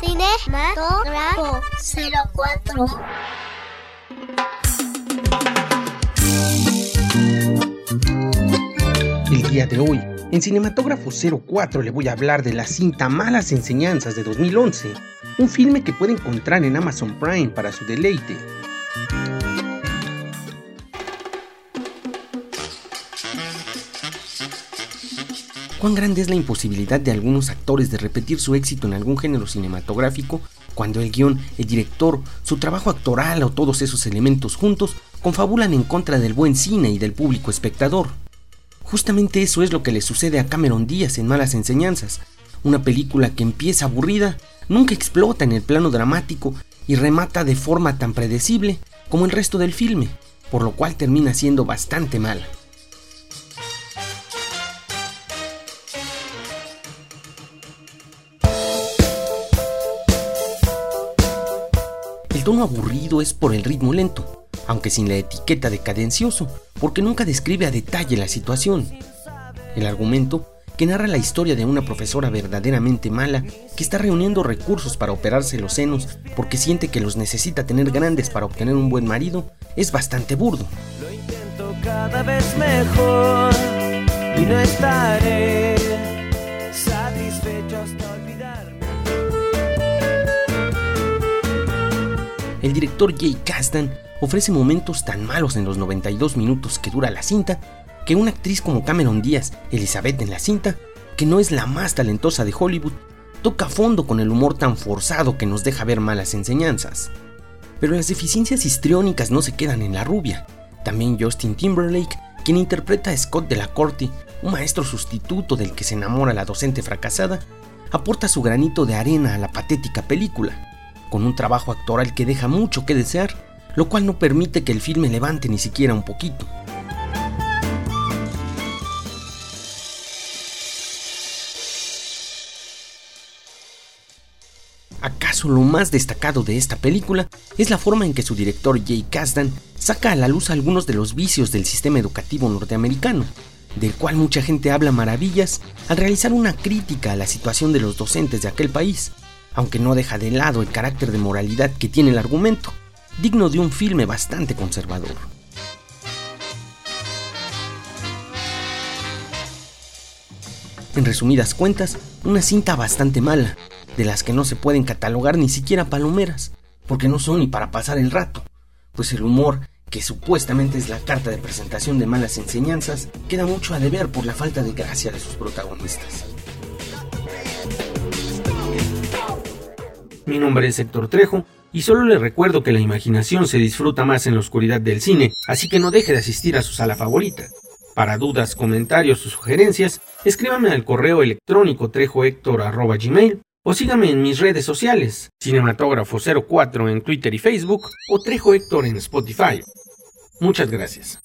Cinematógrafo 04. El día de hoy, en Cinematógrafo 04 le voy a hablar de la cinta Malas Enseñanzas de 2011, un filme que puede encontrar en Amazon Prime para su deleite. ¿Cuán grande es la imposibilidad de algunos actores de repetir su éxito en algún género cinematográfico cuando el guion, el director, su trabajo actoral o todos esos elementos juntos confabulan en contra del buen cine y del público espectador? Justamente eso es lo que le sucede a Cameron Díaz en Malas Enseñanzas, una película que empieza aburrida, nunca explota en el plano dramático y remata de forma tan predecible como el resto del filme, por lo cual termina siendo bastante mala. El tono aburrido es por el ritmo lento, aunque sin la etiqueta de cadencioso, porque nunca describe a detalle la situación. El argumento, que narra la historia de una profesora verdaderamente mala que está reuniendo recursos para operarse los senos porque siente que los necesita tener grandes para obtener un buen marido, es bastante burdo. Lo intento cada vez mejor y no estaré El director Jay Kasdan ofrece momentos tan malos en los 92 minutos que dura la cinta que una actriz como Cameron Díaz, Elizabeth en la cinta, que no es la más talentosa de Hollywood, toca fondo con el humor tan forzado que nos deja ver malas enseñanzas. Pero las deficiencias histriónicas no se quedan en la rubia. También Justin Timberlake, quien interpreta a Scott de la Corte, un maestro sustituto del que se enamora la docente fracasada, aporta su granito de arena a la patética película, con un trabajo actoral que deja mucho que desear, lo cual no permite que el filme levante ni siquiera un poquito. ¿Acaso lo más destacado de esta película es la forma en que su director Jay Kasdan saca a la luz algunos de los vicios del sistema educativo norteamericano, del cual mucha gente habla maravillas al realizar una crítica a la situación de los docentes de aquel país, aunque no deja de lado el carácter de moralidad que tiene el argumento, digno de un filme bastante conservador. En resumidas cuentas, una cinta bastante mala, de las que no se pueden catalogar ni siquiera palomeras, porque no son ni para pasar el rato, pues el humor, que supuestamente es la carta de presentación de malas enseñanzas, queda mucho a deber por la falta de gracia de sus protagonistas. Mi nombre es Héctor Trejo y solo le recuerdo que la imaginación se disfruta más en la oscuridad del cine, así que no deje de asistir a su sala favorita. Para dudas, comentarios o sugerencias, escríbame al correo electrónico trejohector.gmail o sígame en mis redes sociales, Cinematógrafo04 en Twitter y Facebook o Trejo Héctor en Spotify. Muchas gracias.